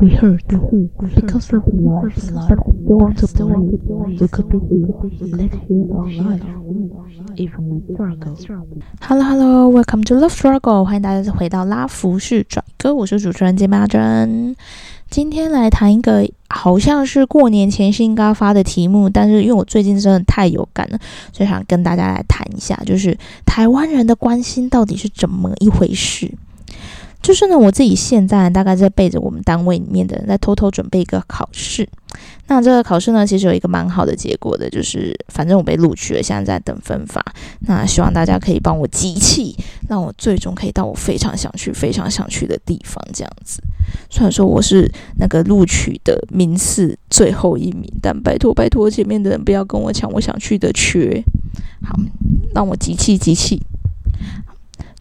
We hurt because of love. They want to believe we could be let here our life, even struggle. Hello Hello, welcome to Love Struggle，欢迎大家回到拉弗士拽歌，我是主持人金马珍。今天来谈一个好像是过年前是应该发的题目，但是因为我最近真的太有感了，所以想跟大家来谈一下，就是台湾人的关心到底是怎么一回事。就是呢，我自己现在大概在背着我们单位里面的人在偷偷准备一个考试。那这个考试呢，其实有一个蛮好的结果的，就是反正我被录取了，现在在等分发。那希望大家可以帮我集气，让我最终可以到我非常想去、非常想去的地方。这样子，虽然说我是那个录取的名次最后一名，但拜托拜托，前面的人不要跟我抢我想去的缺。好，让我集气集气。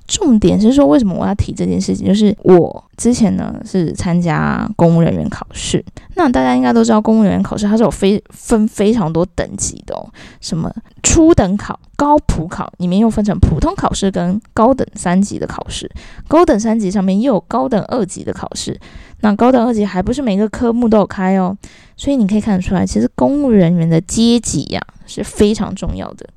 重点是说，为什么我要提这件事情？就是我之前呢是参加公务人员考试，那大家应该都知道，公务人员考试它是有非分非常多等级的哦，什么初等考、高普考，里面又分成普通考试跟高等三级的考试，高等三级上面又有高等二级的考试，那高等二级还不是每个科目都有开哦，所以你可以看得出来，其实公务人员的阶级呀是非常重要的。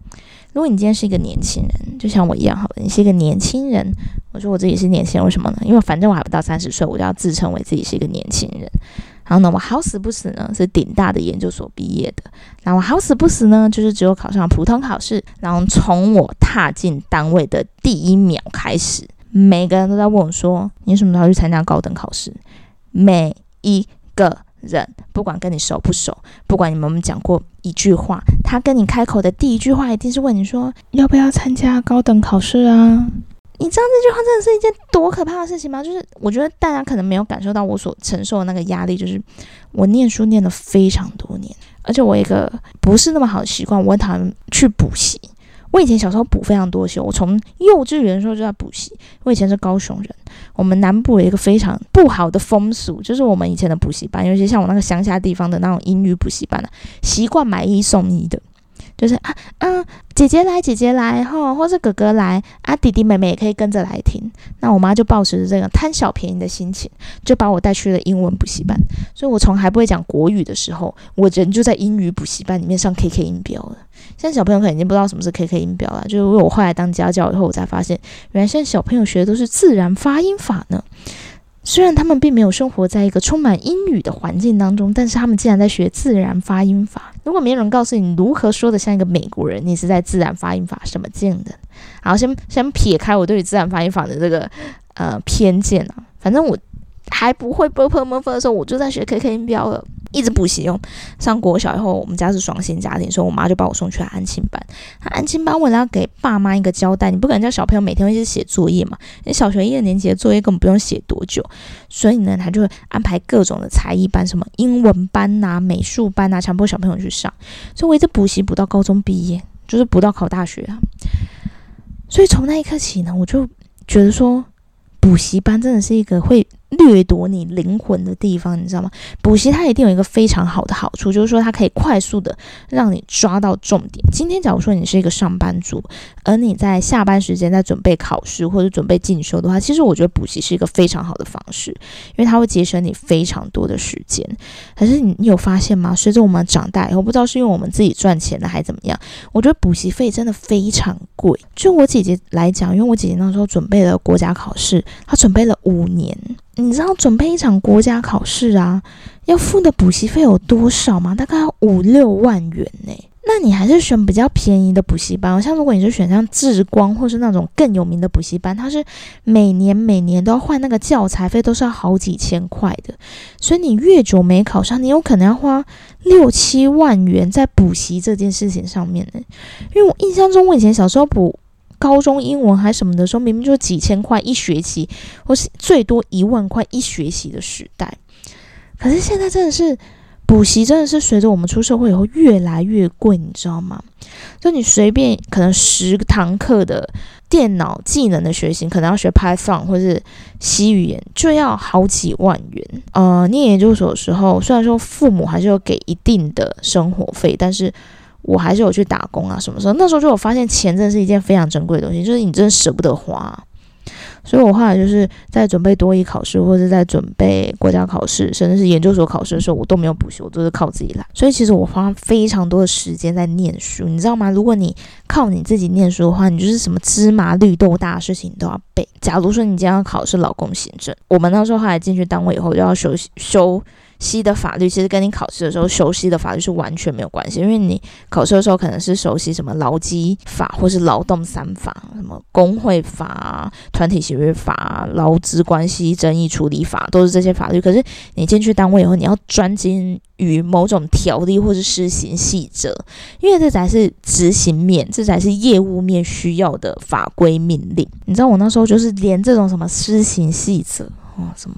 如果你今天是一个年轻人，就像我一样，好了，你是一个年轻人。我说我自己是年轻人，为什么呢？因为反正我还不到三十岁，我就要自称为自己是一个年轻人。然后呢，我好死不死呢是顶大的研究所毕业的。然后我好死不死呢，就是只有考上普通考试。然后从我踏进单位的第一秒开始，每个人都在问我说：“你什么时候去参加高等考试？”每一个。人不管跟你熟不熟，不管你们有没有讲过一句话，他跟你开口的第一句话一定是问你说要不要参加高等考试啊？你知道这句话真的是一件多可怕的事情吗？就是我觉得大家可能没有感受到我所承受的那个压力，就是我念书念了非常多年，而且我一个不是那么好的习惯，我很讨厌去补习。我以前小时候补非常多习，我从幼稚园的时候就在补习。我以前是高雄人，我们南部有一个非常不好的风俗，就是我们以前的补习班，尤其像我那个乡下地方的那种英语补习班呢，习惯买一送一的，就是啊嗯，姐姐来，姐姐来哈，或者哥哥来啊，弟弟妹妹也可以跟着来听。那我妈就抱持着这个贪小便宜的心情，就把我带去了英文补习班。所以我从还不会讲国语的时候，我人就在英语补习班里面上 KK 音标了。现在小朋友可能已经不知道什么是 KK 音标了，就是我后来当家教以后，我才发现，原来现在小朋友学的都是自然发音法呢。虽然他们并没有生活在一个充满英语的环境当中，但是他们竟然在学自然发音法。如果没有人告诉你如何说的像一个美国人，你是在自然发音法什么劲的？好，先先撇开我对于自然发音法的这个呃偏见啊，反正我。还不会 b u r p l e m o v e 的时候，我就在学 KK 音标了，一直补习哦。上国小以后，我们家是双薪家庭，所以我妈就把我送去了安亲班。安亲班为了要给爸妈一个交代，你不可能叫小朋友每天一直写作业嘛？你小学一二年级的作业根本不用写多久，所以呢，他就会安排各种的才艺班，什么英文班呐、美术班呐，强迫小朋友去上。所以我一直补习补到高中毕业，就是补到考大学啊。所以从那一刻起呢，我就觉得说，补习班真的是一个会。掠夺你灵魂的地方，你知道吗？补习它一定有一个非常好的好处，就是说它可以快速的让你抓到重点。今天假如说你是一个上班族，而你在下班时间在准备考试或者准备进修的话，其实我觉得补习是一个非常好的方式，因为它会节省你非常多的时间。可是你你有发现吗？随着我们长大以后，不知道是因为我们自己赚钱了还是怎么样，我觉得补习费真的非常贵。就我姐姐来讲，因为我姐姐那时候准备了国家考试，她准备了五年。你知道准备一场国家考试啊，要付的补习费有多少吗？大概五六万元呢。那你还是选比较便宜的补习班，像如果你是选像智光或是那种更有名的补习班，它是每年每年都要换那个教材费，都是要好几千块的。所以你越久没考上，你有可能要花六七万元在补习这件事情上面呢。因为我印象中，我以前小时候补。高中英文还什么的时候，明明就几千块一学期，或是最多一万块一学期的时代。可是现在真的是补习，真的是随着我们出社会以后越来越贵，你知道吗？就你随便可能十堂课的电脑技能的学习，可能要学 Python 或是 C 语言，就要好几万元。呃，念研究所的时候，虽然说父母还是有给一定的生活费，但是。我还是有去打工啊，什么时候？那时候就有发现钱真的是一件非常珍贵的东西，就是你真的舍不得花。所以我后来就是在准备多一考试，或者在准备国家考试，甚至是研究所考试的时候，我都没有补习，我都是靠自己来。所以其实我花非常多的时间在念书，你知道吗？如果你靠你自己念书的话，你就是什么芝麻绿豆大事情都要背。假如说你今天要考试劳工行政，我们那时候后来进去单位以后就要修修。西的法律其实跟你考试的时候熟悉的法律是完全没有关系，因为你考试的时候可能是熟悉什么劳基法或是劳动三法，什么工会法、团体协约法、劳资关系争议处理法，都是这些法律。可是你进去单位以后，你要专精于某种条例或是施行细则，因为这才是执行面，这才是业务面需要的法规命令。你知道我那时候就是连这种什么施行细则哦，什么。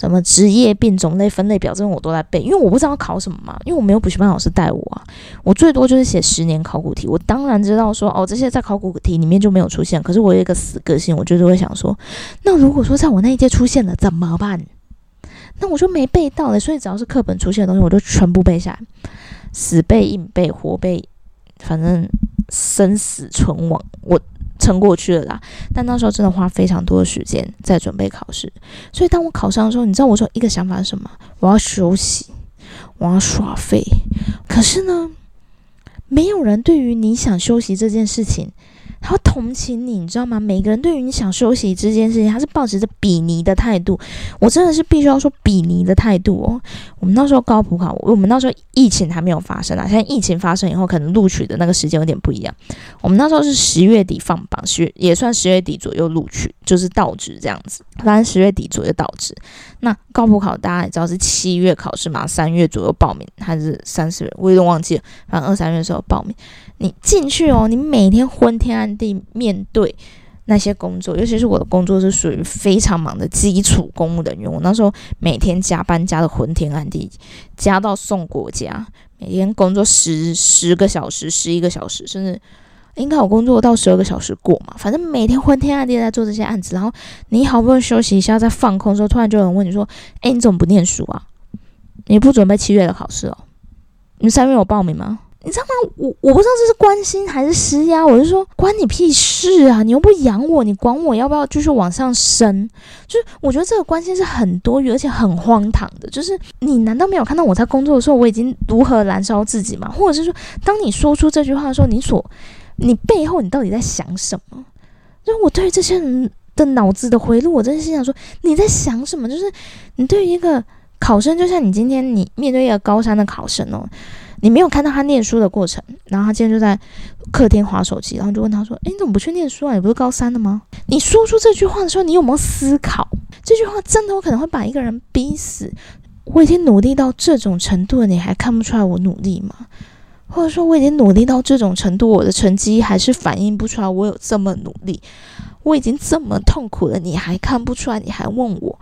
什么职业病种类分类表，这种我都在背，因为我不知道考什么嘛，因为我没有补习班老师带我啊，我最多就是写十年考古题。我当然知道说，哦，这些在考古题里面就没有出现，可是我有一个死个性，我就是会想说，那如果说在我那一届出现了怎么办？那我就没背到了，所以只要是课本出现的东西，我就全部背下来，死背硬背活背，反正生死存亡我。撑过去了啦，但那时候真的花非常多的时间在准备考试，所以当我考上的时候，你知道我说一个想法是什么？我要休息，我要耍废。可是呢，没有人对于你想休息这件事情。他会同情你，你知道吗？每个人对于你想休息这件事情，他是抱持着比拟的态度。我真的是必须要说比拟的态度哦。我们那时候高普考，我们那时候疫情还没有发生啊。现在疫情发生以后，可能录取的那个时间有点不一样。我们那时候是十月底放榜，十月也算十月底左右录取，就是倒职这样子。反正十月底左右倒职。那高普考大家也知道是七月考试嘛，三月左右报名还是三四月，我有点忘记了。反正二三月的时候报名。你进去哦，你每天昏天暗地面对那些工作，尤其是我的工作是属于非常忙的基础公务人员。我那时候每天加班加的昏天暗地，加到送国家，每天工作十十个小时、十一个小时，甚至应该有工作到十二个小时过嘛。反正每天昏天暗地在做这些案子，然后你好不容易休息一下，在放空的时候，突然就有人问你说：“哎，你怎么不念书啊？你不准备七月的考试哦？你三月有报名吗？”你知道吗？我我不知道这是关心还是施压。我就说关你屁事啊！你又不养我，你管我要不要继续往上升？就是我觉得这个关心是很多余，而且很荒唐的。就是你难道没有看到我在工作的时候我已经如何燃烧自己吗？或者是说，当你说出这句话的时候，你所你背后你到底在想什么？就我对于这些人的脑子的回路，我真的心想说你在想什么？就是你对于一个考生，就像你今天你面对一个高三的考生哦。你没有看到他念书的过程，然后他今天就在客厅划手机，然后就问他说：“诶，你怎么不去念书啊？你不是高三的吗？”你说出这句话的时候，你有没有思考？这句话真的有可能会把一个人逼死。我已经努力到这种程度了，你还看不出来我努力吗？或者说我已经努力到这种程度，我的成绩还是反映不出来我有这么努力？我已经这么痛苦了，你还看不出来？你还问我？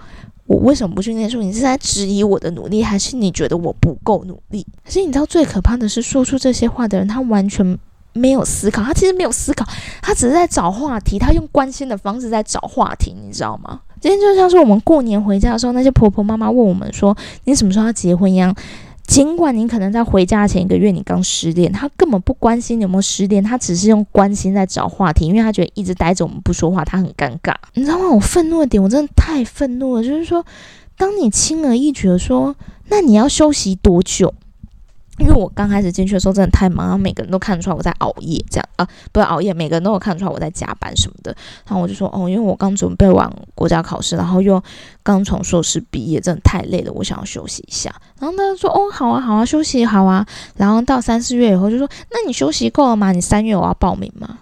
我为什么不去念书？你是在质疑我的努力，还是你觉得我不够努力？可是你知道最可怕的是，说出这些话的人，他完全没有思考，他其实没有思考，他只是在找话题，他用关心的方式在找话题，你知道吗？今天就像是我们过年回家的时候，那些婆婆妈妈问我们说：“你什么时候要结婚？”一样。尽管你可能在回家前一个月你刚失恋，他根本不关心你有没有失恋，他只是用关心在找话题，因为他觉得一直待着我们不说话，他很尴尬。你知道吗？我愤怒的点，我真的太愤怒了，就是说，当你轻而易举的说，那你要休息多久？因为我刚开始进去的时候真的太忙，然后每个人都看得出来我在熬夜，这样啊，不是熬夜，每个人都有看出来我在加班什么的。然后我就说，哦，因为我刚准备完国家考试，然后又刚从硕士毕业，真的太累了，我想要休息一下。然后他就说，哦，好啊，好啊，休息好啊。然后到三四月以后就说，那你休息够了吗？你三月我要报名吗？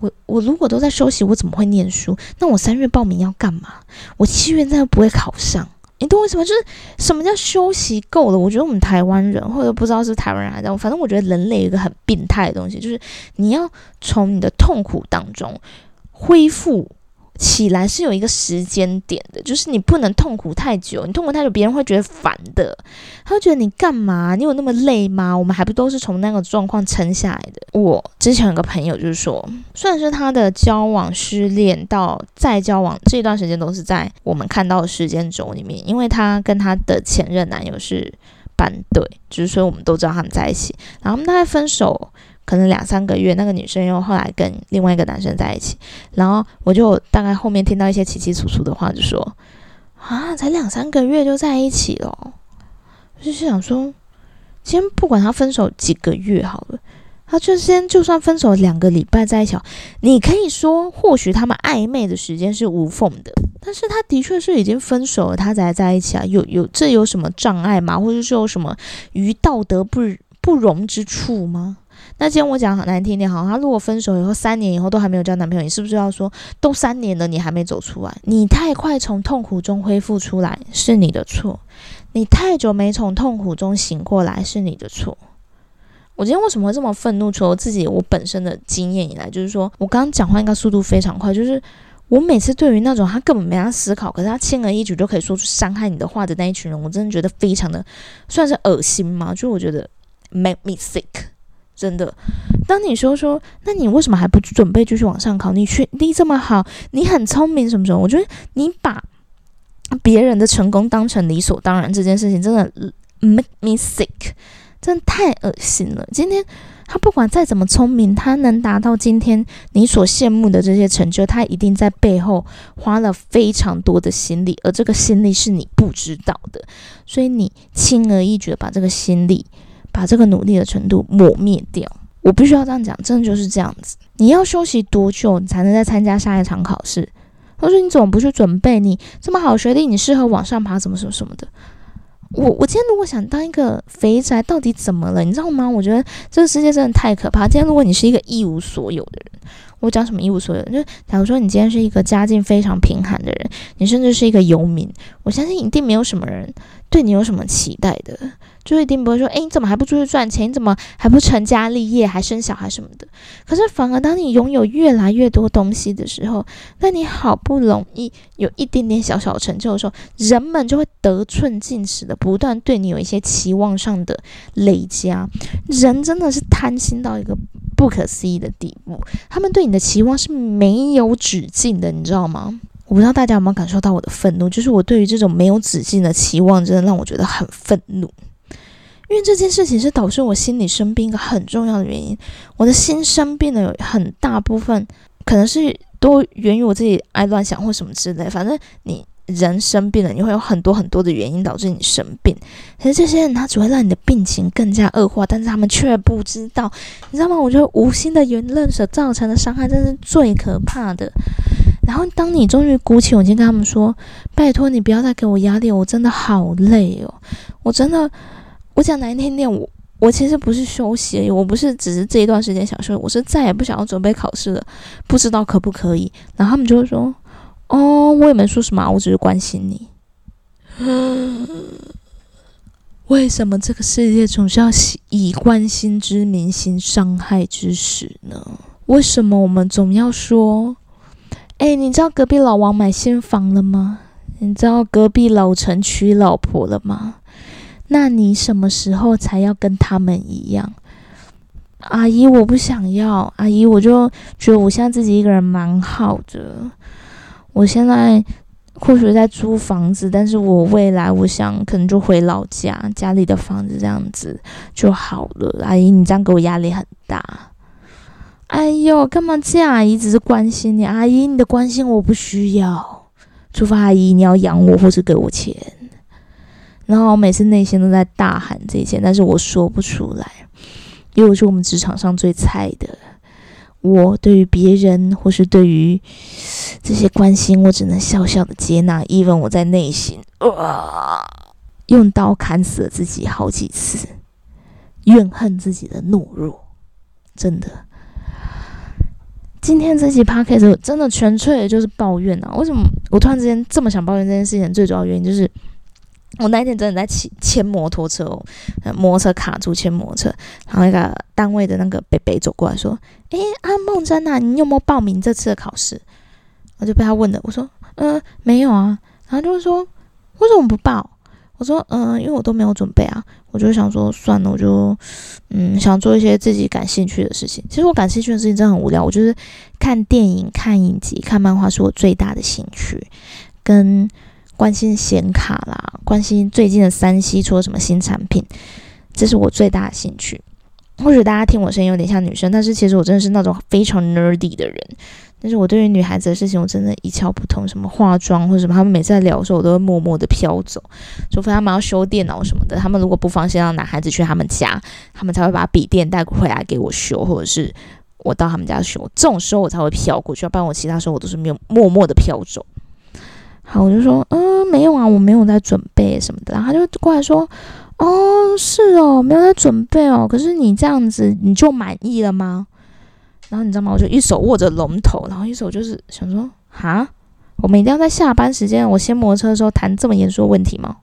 我我如果都在休息，我怎么会念书？那我三月报名要干嘛？我七月真的不会考上。你懂我什么？就是什么叫休息够了？我觉得我们台湾人，或者不知道是台湾人还是反正我觉得人类有一个很病态的东西，就是你要从你的痛苦当中恢复。起来是有一个时间点的，就是你不能痛苦太久，你痛苦太久，别人会觉得烦的，他会觉得你干嘛？你有那么累吗？我们还不都是从那个状况撑下来的？我之前有个朋友就是说，虽然是他的交往失恋到再交往这段时间都是在我们看到的时间轴里面，因为他跟他的前任男友是班对，就是说我们都知道他们在一起，然后他们大概分手。可能两三个月，那个女生又后来跟另外一个男生在一起，然后我就大概后面听到一些奇奇楚楚的话，就说啊，才两三个月就在一起了，就是想说，先不管他分手几个月好了。他就先就算分手两个礼拜在一起，你可以说或许他们暧昧的时间是无缝的，但是他的确是已经分手了，他才在一起啊，有有这有什么障碍吗？或者是有什么于道德不不容之处吗？那今天我讲难听点，好，他如果分手以后三年以后都还没有交男朋友，你是不是要说都三年了你还没走出来？你太快从痛苦中恢复出来是你的错，你太久没从痛苦中醒过来是你的错。我今天为什么会这么愤怒？除了自己我本身的经验以来，就是说我刚刚讲话应该速度非常快。就是我每次对于那种他根本没他思考，可是他轻而易举就可以说出伤害你的话的那一群人，我真的觉得非常的算是恶心吗？就我觉得 make me sick，真的。当你说说，那你为什么还不准备继续往上考？你学历这么好，你很聪明，什么什么？我觉得你把别人的成功当成理所当然，这件事情真的 make me sick。真的太恶心了！今天他不管再怎么聪明，他能达到今天你所羡慕的这些成就，他一定在背后花了非常多的心力，而这个心力是你不知道的。所以你轻而易举的把这个心力、把这个努力的程度抹灭掉。我必须要这样讲，真的就是这样子。你要休息多久，你才能再参加下一场考试？他说：“你怎么不去准备？你这么好学历，你适合往上爬，什么什么什么的。”我我今天如果想当一个肥宅，到底怎么了？你知道吗？我觉得这个世界真的太可怕。今天如果你是一个一无所有的人，我讲什么一无所有？就假如说你今天是一个家境非常贫寒的人，你甚至是一个游民，我相信一定没有什么人对你有什么期待的。就一定不会说，哎，你怎么还不出去赚钱？你怎么还不成家立业，还生小孩什么的？可是反而当你拥有越来越多东西的时候，那你好不容易有一点点小小成就的时候，人们就会得寸进尺的不断对你有一些期望上的累加。人真的是贪心到一个不可思议的地步，他们对你的期望是没有止境的，你知道吗？我不知道大家有没有感受到我的愤怒，就是我对于这种没有止境的期望，真的让我觉得很愤怒。因为这件事情是导致我心里生病一个很重要的原因，我的心生病的有很大部分可能是都源于我自己爱乱想或什么之类。反正你人生病了，你会有很多很多的原因导致你生病。可是这些人他只会让你的病情更加恶化，但是他们却不知道，你知道吗？我觉得无心的言论所造成的伤害，真是最可怕的。然后当你终于鼓起勇气跟他们说：“拜托你不要再给我压力，我真的好累哦，我真的。”我讲难听点，我我其实不是休息，我不是只是这一段时间想休息，我是再也不想要准备考试了，不知道可不可以。然后他们就会说：“哦，我也没说什么，我只是关心你。”为什么这个世界总是要以关心之名行伤害之实呢？为什么我们总要说：“哎，你知道隔壁老王买新房了吗？你知道隔壁老陈娶老婆了吗？”那你什么时候才要跟他们一样？阿姨，我不想要。阿姨，我就觉得我现在自己一个人蛮好的。我现在或许在租房子，但是我未来我想可能就回老家，家里的房子这样子就好了。阿姨，你这样给我压力很大。哎呦，干嘛这样？阿姨只是关心你。阿姨，你的关心我不需要，除非阿姨你要养我或是给我钱。然后我每次内心都在大喊这些，但是我说不出来，因为我是我们职场上最菜的。我对于别人或是对于这些关心，我只能笑笑的接纳。even 我在内心啊，用刀砍死了自己好几次，怨恨自己的懦弱。真的，今天这期 podcast 真的纯粹的就是抱怨啊！为什么我突然之间这么想抱怨这件事情？最主要原因就是。我那一天真的在骑牵摩托车哦，摩托车卡住牵摩托车，然后那个单位的那个北北走过来说：“诶，阿梦真啊，你有没有报名这次的考试？”我就被他问了，我说：“嗯，没有啊。”然后就是说：“为什么不报？”我说：“嗯，因为我都没有准备啊。”我就想说，算了，我就嗯想做一些自己感兴趣的事情。其实我感兴趣的事情真的很无聊，我就是看电影、看影集、看漫画是我最大的兴趣，跟。关心显卡啦，关心最近的三 C 出了什么新产品，这是我最大的兴趣。或许大家听我声音有点像女生，但是其实我真的是那种非常 nerdy 的人。但是我对于女孩子的事情，我真的一窍不通。什么化妆或者什么，他们每次在聊的时候，我都会默默的飘走。除非他们要修电脑什么的，他们如果不放心让男孩子去他们家，他们才会把笔电带回来给我修，或者是我到他们家修。这种时候我才会飘过去，要不然我其他时候我都是没有默默的飘走。好，我就说，嗯，没有啊，我没有在准备什么的。然后他就过来说，哦，是哦，没有在准备哦。可是你这样子，你就满意了吗？然后你知道吗？我就一手握着龙头，然后一手就是想说，哈，我们一定要在下班时间，我先摩托车的时候谈这么严肃的问题吗？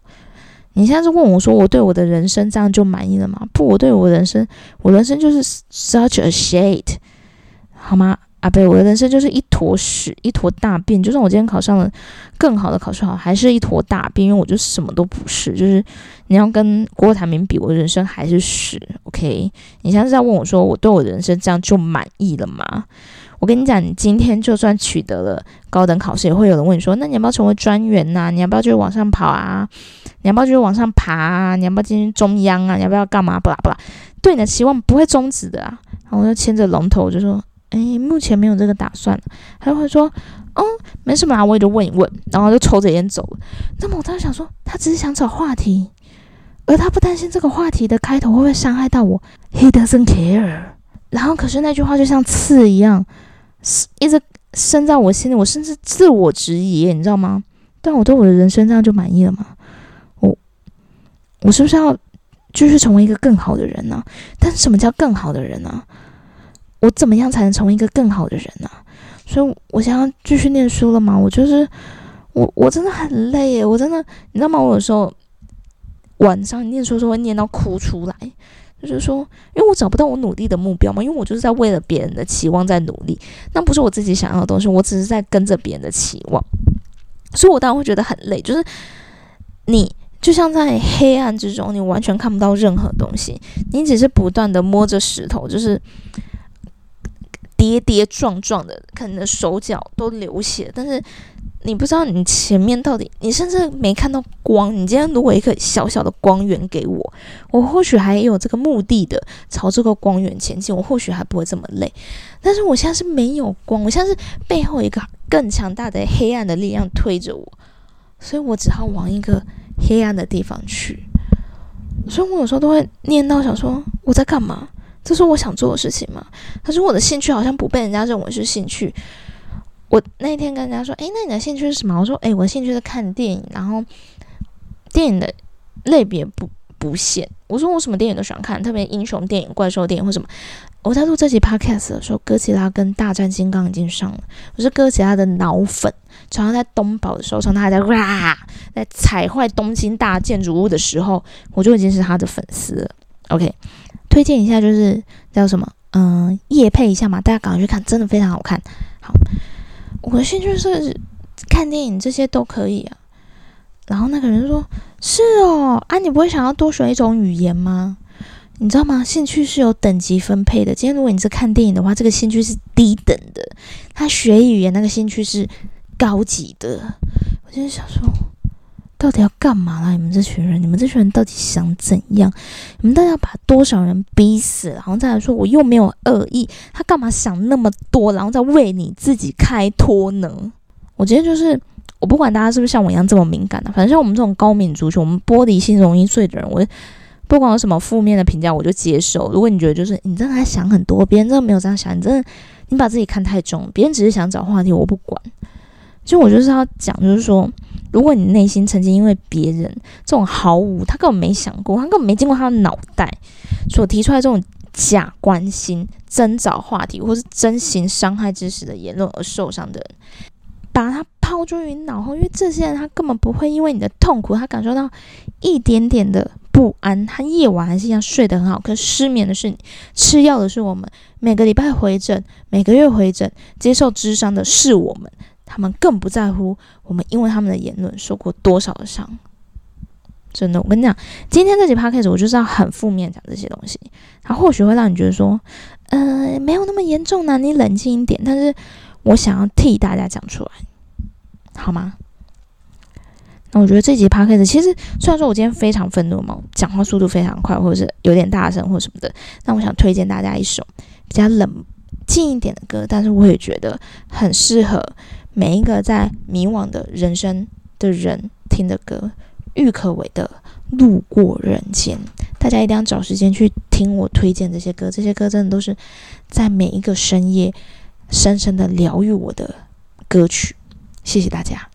你现在是问我说，我对我的人生这样就满意了吗？不，我对我人生，我人生就是 such a shit，好吗？啊，不对，我的人生就是一坨屎，一坨大便。就算我今天考上了更好的考试，好，还是一坨大便，因为我就什么都不是。就是你要跟郭台铭比，我人生还是屎。OK，你现在是在问我说，我对我的人生这样就满意了吗？我跟你讲，你今天就算取得了高等考试，也会有人问你说，那你要不要成为专员呐？你要不要继续往上跑啊？你要不要继续往上爬啊？你要不要进中央啊？你要不要干嘛？不啦不啦，对你的期望不会终止的啊。然后我就牵着龙头，我就说。哎，目前没有这个打算。他就会说：“哦，没什么啊，我也就问一问。”然后就抽着烟走了。那么我当时想说，他只是想找话题，而他不担心这个话题的开头会不会伤害到我。He doesn't care。然后可是那句话就像刺一样，一直生在我心里。我甚至自我质疑，你知道吗？但我对我的人生这样就满意了吗？我，我是不是要继续成为一个更好的人呢？但是什么叫更好的人呢？我怎么样才能成为一个更好的人呢？所以，我想要继续念书了吗？我就是我，我真的很累耶！我真的，你知道吗？我有时候晚上念书时候会念到哭出来，就是说，因为我找不到我努力的目标嘛，因为我就是在为了别人的期望在努力，那不是我自己想要的东西，我只是在跟着别人的期望，所以我当然会觉得很累。就是你就像在黑暗之中，你完全看不到任何东西，你只是不断的摸着石头，就是。跌跌撞撞的，可能手脚都流血，但是你不知道你前面到底，你甚至没看到光。你今天如果一个小小的光源给我，我或许还有这个目的的朝这个光源前进，我或许还不会这么累。但是我现在是没有光，我现在是背后一个更强大的黑暗的力量推着我，所以我只好往一个黑暗的地方去。所以我有时候都会念到想说我在干嘛。这是我想做的事情吗？可是我的兴趣好像不被人家认为是兴趣。我那天跟人家说：“诶，那你的兴趣是什么？”我说：“诶，我的兴趣是看电影，然后电影的类别不不限。”我说：“我什么电影都喜欢看，特别英雄电影、怪兽电影或什么。”我在录这集 podcast 的时候，哥吉拉跟大战金刚已经上了。我是哥吉拉的脑粉，常常在东宝的时候，常常还在哇，在踩坏东京大建筑物的时候，我就已经是他的粉丝了。OK。推荐一下，就是叫什么，嗯，夜配一下嘛，大家赶快去看，真的非常好看。好，我的兴趣是看电影，这些都可以啊。然后那个人说：“是哦，啊，你不会想要多学一种语言吗？你知道吗？兴趣是有等级分配的。今天如果你是看电影的话，这个兴趣是低等的；他学语言那个兴趣是高级的。”我就是想说。到底要干嘛啦？你们这群人，你们这群人到底想怎样？你们到底要把多少人逼死？然后再来说，我又没有恶意，他干嘛想那么多，然后再为你自己开脱呢？我今天就是，我不管大家是不是像我一样这么敏感的，反正像我们这种高敏族群，我们玻璃心容易碎的人，我不管有什么负面的评价，我就接受。如果你觉得就是你真的还想很多，别人真的没有这样想，你真的你把自己看太重，别人只是想找话题，我不管。就我就是要讲，就是说。如果你内心曾经因为别人这种毫无，他根本没想过，他根本没经过他的脑袋所提出来这种假关心、真找话题或是真心伤害知识的言论而受伤的人，把他抛诸于脑后，因为这些人他根本不会因为你的痛苦，他感受到一点点的不安，他夜晚还是一样睡得很好，可是失眠的是你，吃药的是我们，每个礼拜回诊，每个月回诊，接受智商的是我们。他们更不在乎我们因为他们的言论受过多少的伤，真的，我跟你讲，今天这集 podcast 我就是要很负面讲这些东西，它或许会让你觉得说，呃，没有那么严重呢，你冷静一点。但是我想要替大家讲出来，好吗？那我觉得这集 p o d c a s 其实虽然说我今天非常愤怒嘛，讲话速度非常快，或者是有点大声或什么的，那我想推荐大家一首比较冷静一点的歌，但是我也觉得很适合每一个在迷惘的人生的人听的歌，郁可唯的《路过人间》。大家一定要找时间去听我推荐这些歌，这些歌真的都是在每一个深夜深深的疗愈我的歌曲。谢谢大家。